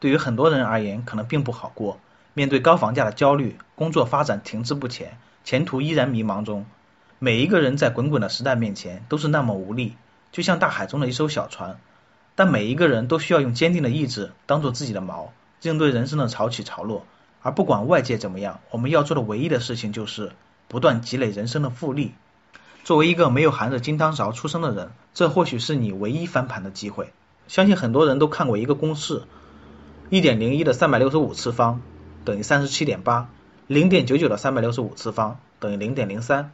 对于很多人而言，可能并不好过。面对高房价的焦虑，工作发展停滞不前，前途依然迷茫中。每一个人在滚滚的时代面前都是那么无力，就像大海中的一艘小船。但每一个人都需要用坚定的意志当做自己的锚，应对人生的潮起潮落。而不管外界怎么样，我们要做的唯一的事情就是不断积累人生的复利。作为一个没有含着金汤勺出生的人，这或许是你唯一翻盘的机会。相信很多人都看过一个公式。一点零一的三百六十五次方等于三十七点八，零点九九的三百六十五次方等于零点零三。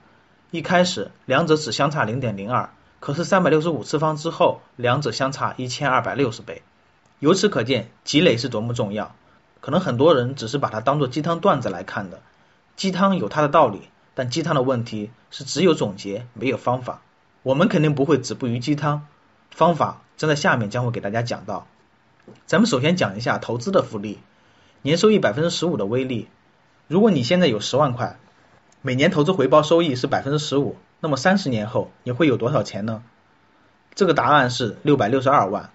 一开始两者只相差零点零二，可是三百六十五次方之后，两者相差一千二百六十倍。由此可见，积累是多么重要。可能很多人只是把它当做鸡汤段子来看的，鸡汤有它的道理，但鸡汤的问题是只有总结没有方法。我们肯定不会止步于鸡汤，方法正在下面将会给大家讲到。咱们首先讲一下投资的复利，年收益百分之十五的威力。如果你现在有十万块，每年投资回报收益是百分之十五，那么三十年后你会有多少钱呢？这个答案是六百六十二万。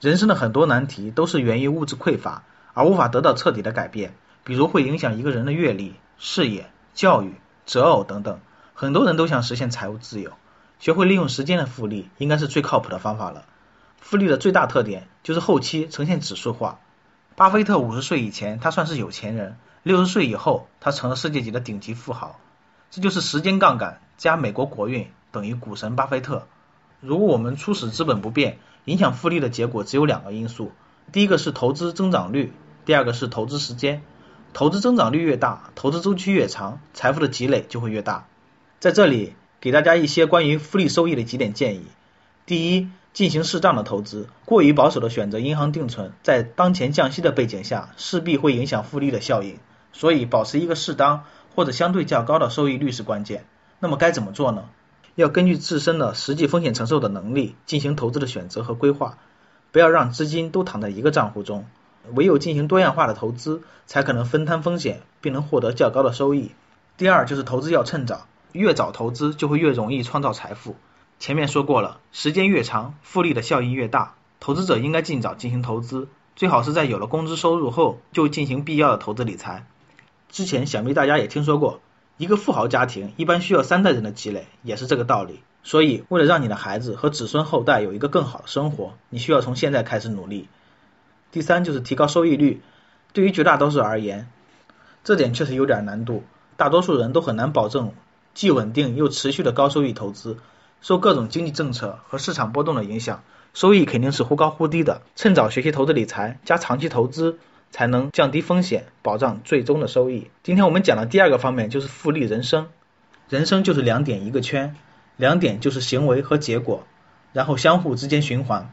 人生的很多难题都是源于物质匮乏而无法得到彻底的改变，比如会影响一个人的阅历、事业、教育、择偶等等。很多人都想实现财务自由，学会利用时间的复利，应该是最靠谱的方法了。复利的最大特点就是后期呈现指数化。巴菲特五十岁以前，他算是有钱人；六十岁以后，他成了世界级的顶级富豪。这就是时间杠杆加美国国运等于股神巴菲特。如果我们初始资本不变，影响复利的结果只有两个因素：第一个是投资增长率，第二个是投资时间。投资增长率越大，投资周期越长，财富的积累就会越大。在这里给大家一些关于复利收益的几点建议：第一，进行适当的投资，过于保守的选择银行定存，在当前降息的背景下，势必会影响复利的效应。所以，保持一个适当或者相对较高的收益率是关键。那么该怎么做呢？要根据自身的实际风险承受的能力进行投资的选择和规划，不要让资金都躺在一个账户中。唯有进行多样化的投资，才可能分摊风险，并能获得较高的收益。第二就是投资要趁早，越早投资就会越容易创造财富。前面说过了，时间越长，复利的效应越大。投资者应该尽早进行投资，最好是在有了工资收入后就进行必要的投资理财。之前想必大家也听说过，一个富豪家庭一般需要三代人的积累，也是这个道理。所以，为了让你的孩子和子孙后代有一个更好的生活，你需要从现在开始努力。第三就是提高收益率，对于绝大多数而言，这点确实有点难度。大多数人都很难保证既稳定又持续的高收益投资。受各种经济政策和市场波动的影响，收益肯定是忽高忽低的。趁早学习投资理财，加长期投资，才能降低风险，保障最终的收益。今天我们讲的第二个方面就是复利人生。人生就是两点一个圈，两点就是行为和结果，然后相互之间循环。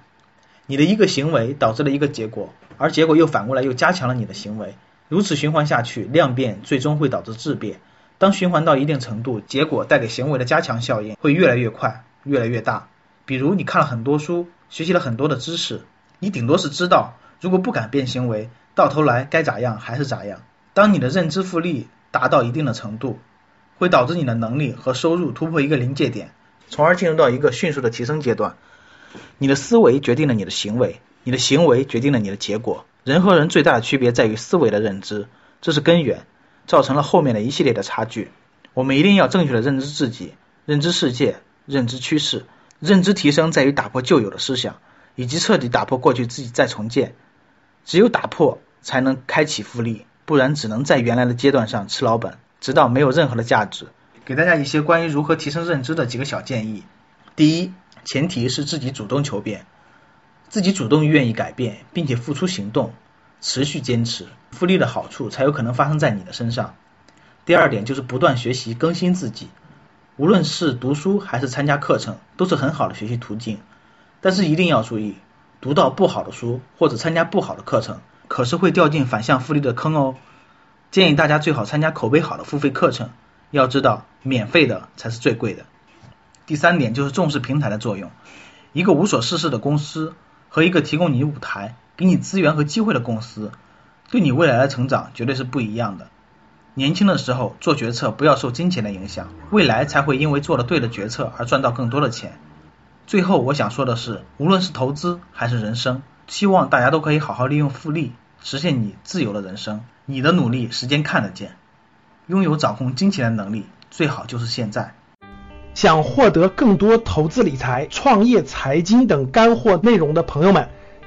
你的一个行为导致了一个结果，而结果又反过来又加强了你的行为，如此循环下去，量变最终会导致质变。当循环到一定程度，结果带给行为的加强效应会越来越快，越来越大。比如你看了很多书，学习了很多的知识，你顶多是知道，如果不改变行为，到头来该咋样还是咋样。当你的认知复利达到一定的程度，会导致你的能力和收入突破一个临界点，从而进入到一个迅速的提升阶段。你的思维决定了你的行为，你的行为决定了你的结果。人和人最大的区别在于思维的认知，这是根源。造成了后面的一系列的差距。我们一定要正确的认知自己，认知世界，认知趋势。认知提升在于打破旧有的思想，以及彻底打破过去自己再重建。只有打破，才能开启复利，不然只能在原来的阶段上吃老本，直到没有任何的价值。给大家一些关于如何提升认知的几个小建议。第一，前提是自己主动求变，自己主动愿意改变，并且付出行动。持续坚持，复利的好处才有可能发生在你的身上。第二点就是不断学习更新自己，无论是读书还是参加课程，都是很好的学习途径。但是一定要注意，读到不好的书或者参加不好的课程，可是会掉进反向复利的坑哦。建议大家最好参加口碑好的付费课程，要知道免费的才是最贵的。第三点就是重视平台的作用，一个无所事事的公司和一个提供你舞台、给你资源和机会的公司，对你未来的成长绝对是不一样的。年轻的时候做决策不要受金钱的影响，未来才会因为做了对的决策而赚到更多的钱。最后我想说的是，无论是投资还是人生，希望大家都可以好好利用复利，实现你自由的人生。你的努力，时间看得见。拥有掌控金钱的能力，最好就是现在。想获得更多投资理财、创业财经等干货内容的朋友们，